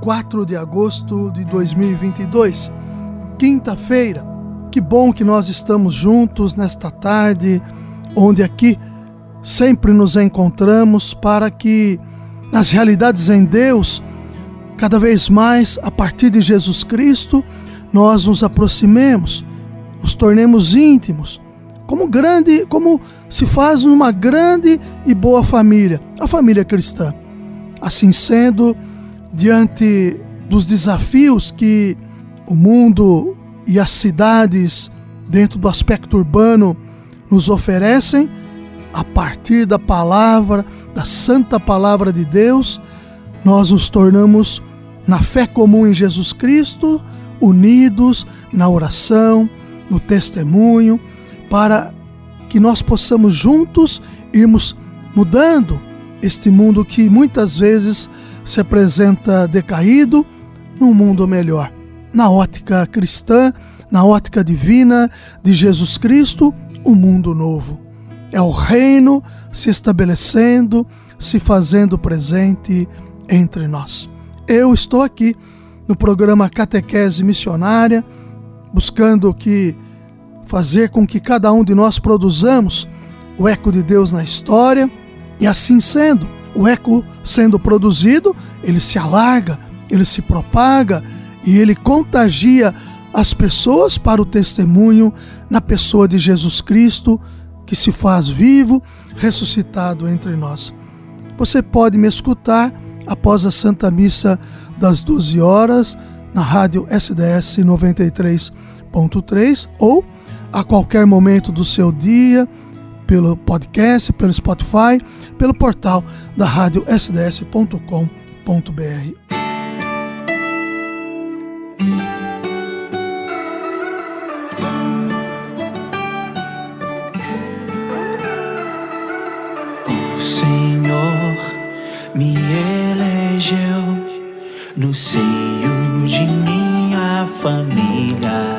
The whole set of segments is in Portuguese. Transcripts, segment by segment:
4 de agosto de 2022, quinta-feira. Que bom que nós estamos juntos nesta tarde, onde aqui sempre nos encontramos para que nas realidades em Deus, cada vez mais a partir de Jesus Cristo, nós nos aproximemos, nos tornemos íntimos, como grande, como se faz numa grande e boa família, a família cristã. Assim sendo, diante dos desafios que o mundo e as cidades, dentro do aspecto urbano, nos oferecem, a partir da palavra, da santa palavra de Deus, nós nos tornamos, na fé comum em Jesus Cristo, unidos na oração, no testemunho, para que nós possamos juntos irmos mudando este mundo que muitas vezes se apresenta decaído num mundo melhor. Na ótica cristã, na ótica divina de Jesus Cristo, um mundo novo. É o reino se estabelecendo, se fazendo presente entre nós. Eu estou aqui no programa Catequese Missionária, buscando que fazer com que cada um de nós produzamos o eco de Deus na história, e assim sendo, o eco sendo produzido, ele se alarga, ele se propaga e ele contagia as pessoas para o testemunho na pessoa de Jesus Cristo, que se faz vivo, ressuscitado entre nós. Você pode me escutar após a Santa Missa das 12 horas na rádio SDS 93.3 ou a qualquer momento do seu dia pelo podcast, pelo Spotify, pelo portal da rádio sds.com.br. O Senhor me elegeu no seio de minha família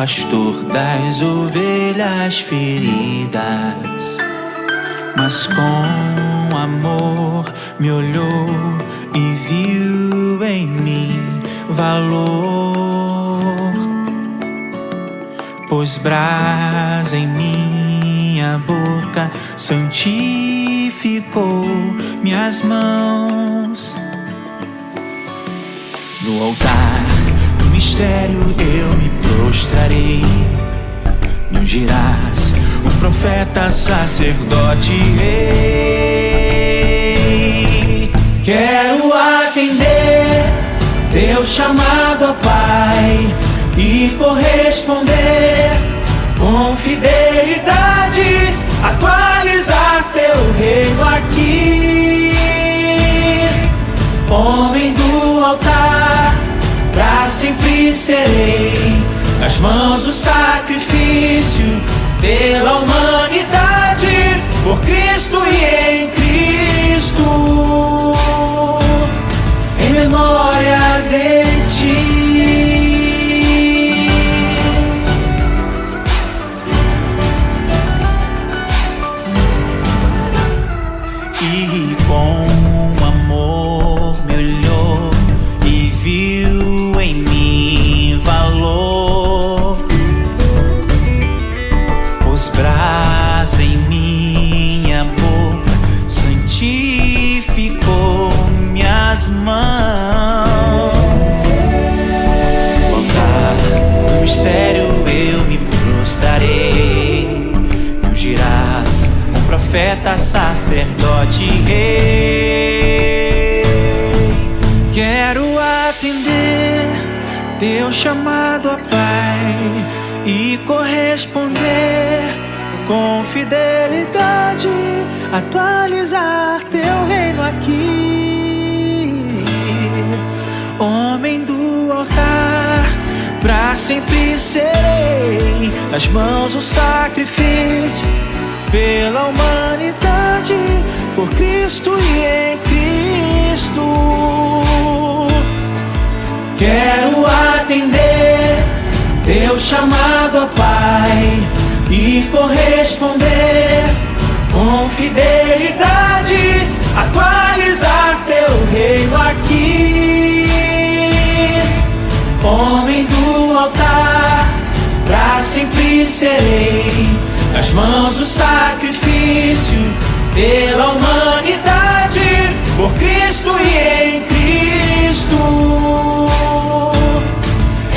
pastor das ovelhas feridas, mas com amor me olhou e viu em mim valor. Pôs brasa em minha boca, santificou minhas mãos no altar mistério eu me prostrarei. Me ungirás, o profeta, sacerdote, rei. Quero atender teu chamado, ó Pai, e corresponder com fidelidade, atualizar teu reino aqui. Homem sempre serei. Nas mãos do sacrifício pela humanidade, por Cristo e em Cristo, profeta, sacerdote, rei. Quero atender teu chamado a Pai e corresponder com fidelidade, atualizar teu reino aqui. Homem do altar, pra sempre serei, nas mãos o sacrifício pela humanidade, por Cristo e em Cristo. Quero atender teu chamado, ó Pai, e corresponder com fidelidade, atualizar teu reino aqui. Homem do altar, pra sempre serei nas mãos do sacrifício pela humanidade, por Cristo e em Cristo,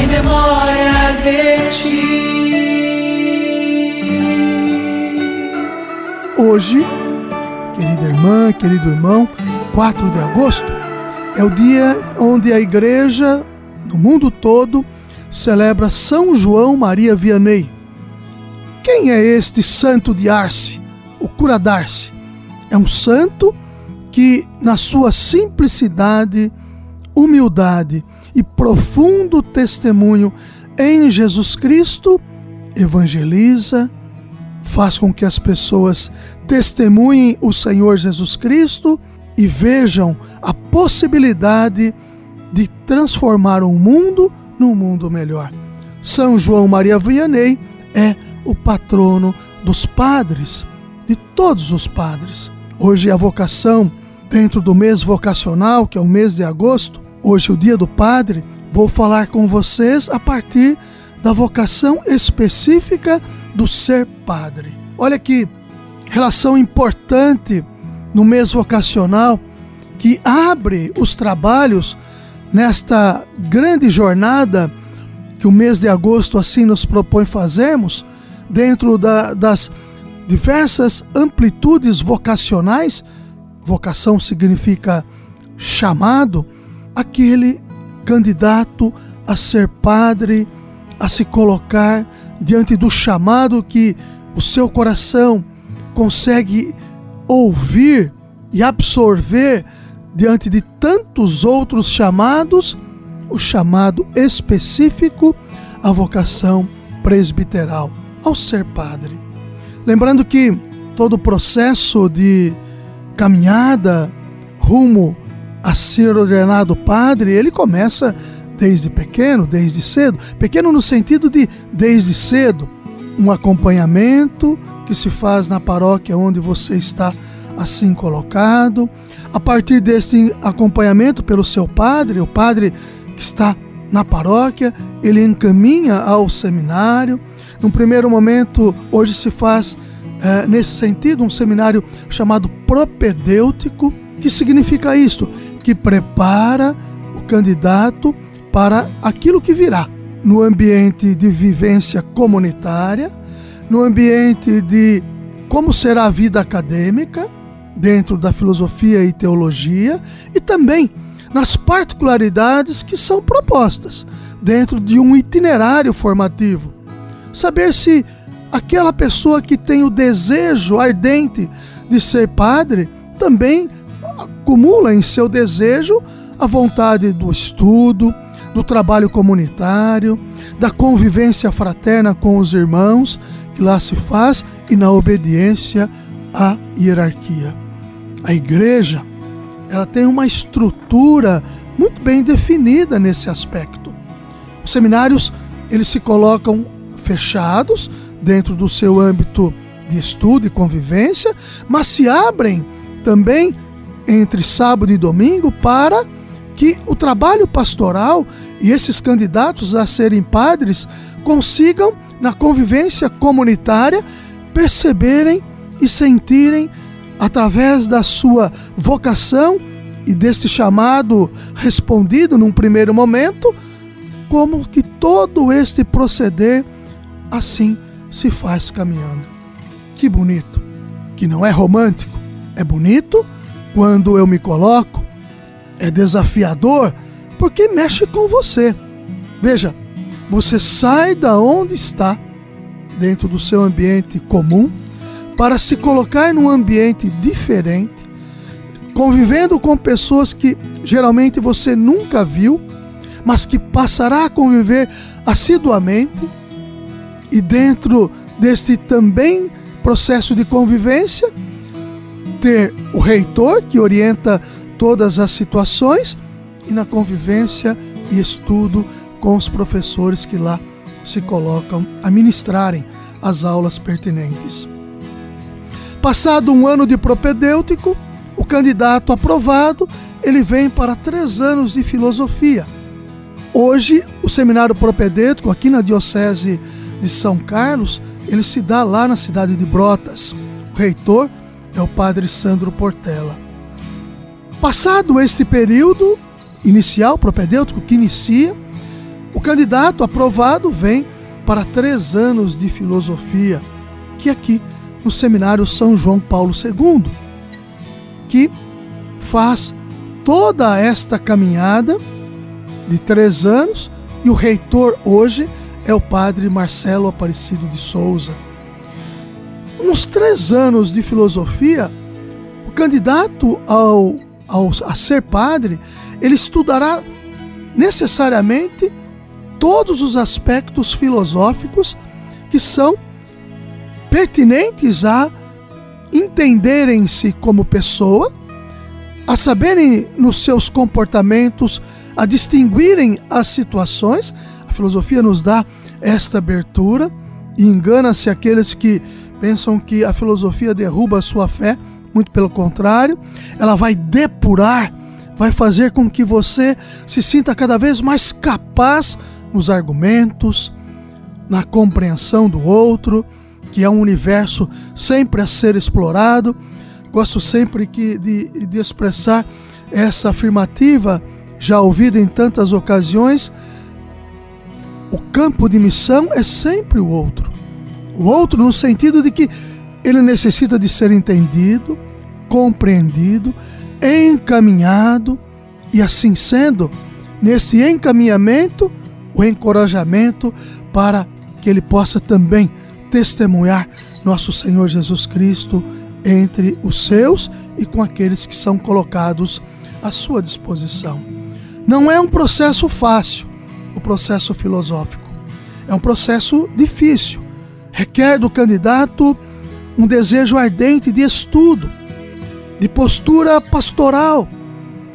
em memória de ti. Hoje, querida irmã, querido irmão, 4 de agosto, é o dia onde a igreja no mundo todo celebra São João Maria Vianney. Quem é este santo de Arce, o cura d'Arce? É um santo que, na sua simplicidade, humildade e profundo testemunho em Jesus Cristo, evangeliza, faz com que as pessoas testemunhem o Senhor Jesus Cristo e vejam a possibilidade de transformar o mundo num mundo melhor. São João Maria Vianney é o patrono dos padres, de todos os padres. Hoje a vocação, dentro do mês vocacional, que é o mês de agosto, hoje o dia do padre, vou falar com vocês a partir da vocação específica do ser padre. Olha que relação importante no mês vocacional que abre os trabalhos nesta grande jornada que o mês de agosto assim nos propõe fazermos, dentro da, das diversas amplitudes vocacionais, vocação significa chamado, aquele candidato a ser padre, a se colocar diante do chamado que o seu coração consegue ouvir e absorver diante de tantos outros chamados, o chamado específico à vocação presbiteral, ao ser padre. Lembrando que todo o processo de caminhada rumo a ser ordenado padre, ele começa desde pequeno, desde cedo. Pequeno no sentido de desde cedo, um acompanhamento que se faz na paróquia onde você está assim colocado. A partir desse acompanhamento pelo seu padre, o padre que está na paróquia, ele encaminha ao seminário. Num primeiro momento, hoje se faz é, nesse sentido um seminário chamado propedêutico, que significa isto, que prepara o candidato para aquilo que virá no ambiente de vivência comunitária, no ambiente de como será a vida acadêmica dentro da filosofia e teologia e também nas particularidades que são propostas dentro de um itinerário formativo. Saber se aquela pessoa que tem o desejo ardente de ser padre também acumula em seu desejo a vontade do estudo, do trabalho comunitário, da convivência fraterna com os irmãos que lá se faz e na obediência à hierarquia. A igreja, ela tem uma estrutura muito bem definida nesse aspecto. Os seminários, eles se colocam fechados dentro do seu âmbito de estudo e convivência, mas se abrem também entre sábado e domingo para que o trabalho pastoral e esses candidatos a serem padres consigam, na convivência comunitária, perceberem e sentirem, através da sua vocação e deste chamado respondido num primeiro momento, como que todo este proceder assim se faz caminhando. Que bonito, que não é romântico, é bonito quando eu me coloco, é desafiador porque mexe com você. Veja, você sai da onde está, dentro do seu ambiente comum, para se colocar num ambiente diferente, convivendo com pessoas que geralmente você nunca viu, mas que passará a conviver assiduamente e dentro deste também processo de convivência, ter o reitor que orienta todas as situações e na convivência e estudo com os professores que lá se colocam a ministrarem as aulas pertinentes. Passado um ano de propedêutico, o candidato aprovado ele vem para três anos de filosofia. Hoje, o seminário propedêutico aqui na Diocese de São Carlos, ele se dá lá na cidade de Brotas. O reitor é o padre Sandro Portela. Passado este período inicial, propedêutico, que inicia, o candidato aprovado vem para três anos de filosofia, que aqui no Seminário São João Paulo II, que faz toda esta caminhada de três anos e o reitor hoje é o padre Marcelo Aparecido de Souza. Uns três anos de filosofia, o candidato ao, ao, a ser padre, ele estudará necessariamente todos os aspectos filosóficos que são pertinentes a entenderem-se como pessoa, a saberem nos seus comportamentos, a distinguirem as situações. A filosofia nos dá esta abertura e engana-se aqueles que pensam que a filosofia derruba a sua fé, muito pelo contrário, ela vai depurar, vai fazer com que você se sinta cada vez mais capaz nos argumentos, na compreensão do outro, que é um universo sempre a ser explorado. Gosto sempre que, de, de expressar essa afirmativa, já ouvida em tantas ocasiões. O campo de missão é sempre o outro. O outro, no sentido de que ele necessita de ser entendido, compreendido, encaminhado, e assim sendo, nesse encaminhamento, o encorajamento para que ele possa também testemunhar nosso Senhor Jesus Cristo entre os seus e com aqueles que são colocados à sua disposição. Não é um processo fácil, o processo filosófico. É um processo difícil. Requer do candidato um desejo ardente de estudo, de postura pastoral,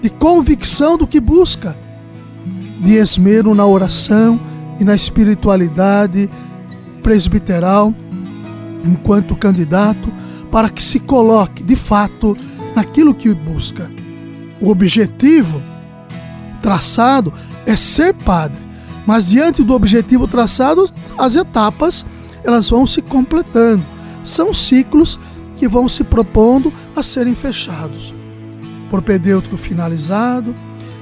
de convicção do que busca, de esmero na oração e na espiritualidade presbiteral enquanto candidato para que se coloque de fato naquilo que busca. O objetivo traçado é ser padre, mas diante do objetivo traçado, as etapas elas vão se completando. São ciclos que vão se propondo a serem fechados. Propedêutico finalizado,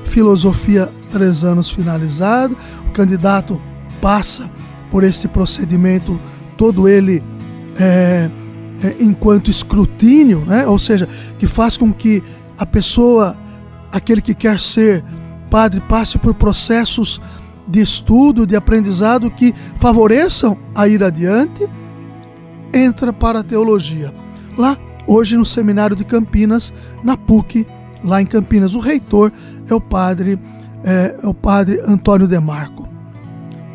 filosofia três anos finalizado, o candidato passa por este procedimento, todo ele é, é, enquanto escrutínio, né? ou seja, que faz com que a pessoa, aquele que quer ser padre, passe por processos de estudo, de aprendizado que favoreçam a ir adiante, entra para a teologia. Lá, hoje no seminário de Campinas, na PUC, lá em Campinas, o reitor é o padre é, é o padre Antônio Demarco.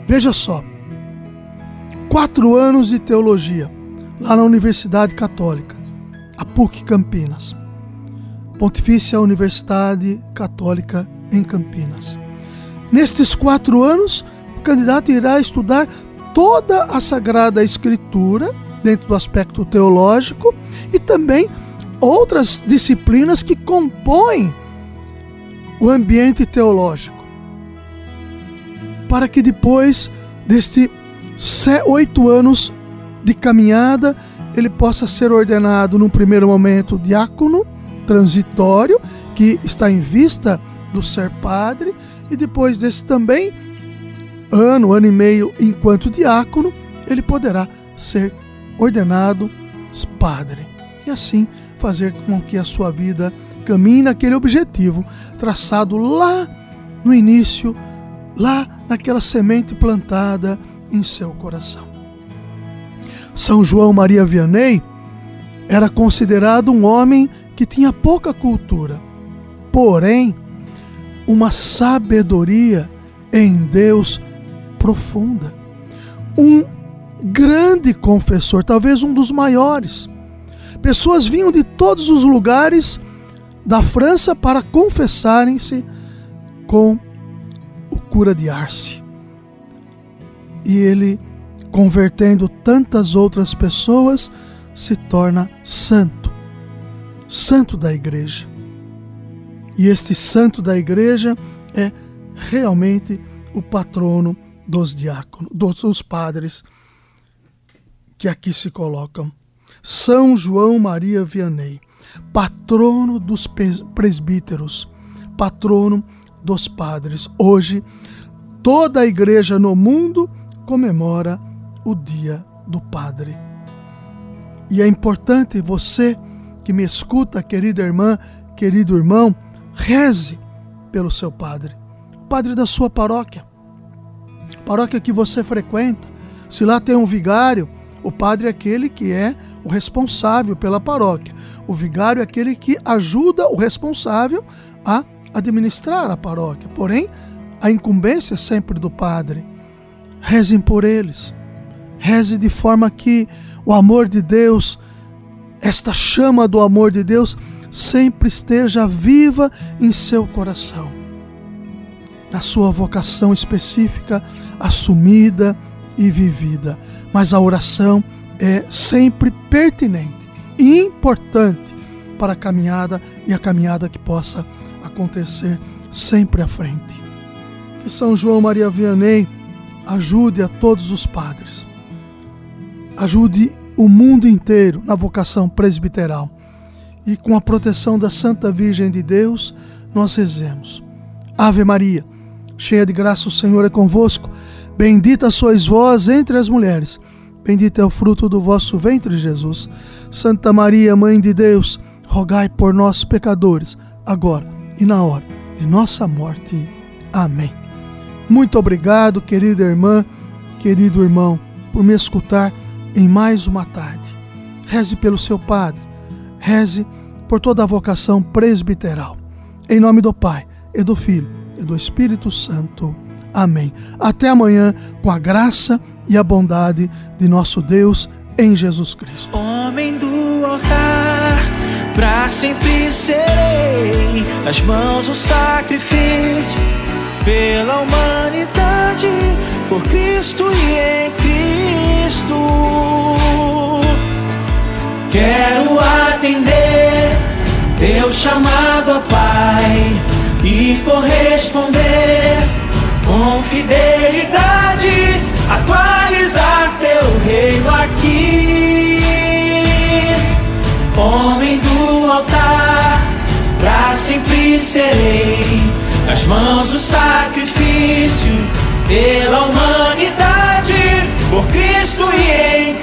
Veja só, quatro anos de teologia lá na Universidade Católica, a PUC Campinas, Pontifícia Universidade Católica em Campinas. Nestes quatro anos, o candidato irá estudar toda a Sagrada Escritura, dentro do aspecto teológico, e também outras disciplinas que compõem o ambiente teológico. Para que depois deste oito anos de caminhada, ele possa ser ordenado num primeiro momento diácono transitório, que está em vista do ser padre, e depois desse também ano, ano e meio enquanto diácono, ele poderá ser ordenado padre. E assim fazer com que a sua vida caminhe naquele objetivo traçado lá no início, lá naquela semente plantada em seu coração. São João Maria Vianney era considerado um homem que tinha pouca cultura, porém, uma sabedoria em Deus profunda. Um grande confessor, talvez um dos maiores. Pessoas vinham de todos os lugares da França para confessarem-se com o cura de Arce. E ele, convertendo tantas outras pessoas, se torna santo, santo da igreja. E este santo da igreja é realmente o patrono dos diáconos, dos padres que aqui se colocam. São João Maria Vianney, patrono dos presbíteros, patrono dos padres. Hoje, toda a igreja no mundo comemora o dia do padre. E é importante você que me escuta, querida irmã, querido irmão, reze pelo seu padre, o padre da sua paróquia, paróquia que você frequenta. Se lá tem um vigário, o padre é aquele que é o responsável pela paróquia. O vigário é aquele que ajuda o responsável a administrar a paróquia. Porém, a incumbência é sempre do padre. Rezem por eles. Reze de forma que o amor de Deus, esta chama do amor de Deus, sempre esteja viva em seu coração. Na sua vocação específica, assumida e vivida. Mas a oração é sempre pertinente e importante para a caminhada e a caminhada que possa acontecer sempre à frente. Que São João Maria Vianney ajude a todos os padres, ajude o mundo inteiro na vocação presbiteral e com a proteção da Santa Virgem de Deus, nós rezemos. Ave Maria, cheia de graça, o Senhor é convosco. Bendita sois vós entre as mulheres Bendito é o fruto do vosso ventre, Jesus. Santa Maria, Mãe de Deus, rogai por nós, pecadores, agora e na hora de nossa morte. Amém. Muito obrigado, querida irmã, querido irmão, por me escutar em mais uma tarde. Reze pelo seu Padre, reze por toda a vocação presbiteral. Em nome do Pai, e do Filho, e do Espírito Santo. Amém. Até amanhã, com a graça e a bondade de nosso Deus em Jesus Cristo. Homem do altar, para sempre serei, nas mãos o sacrifício pela humanidade, por Cristo e em Cristo. Quero atender teu chamado, ó Pai, e corresponder com fidelidade, atualizar teu reino aqui. Homem do altar, pra sempre serei, nas mãos o sacrifício pela humanidade, por Cristo e em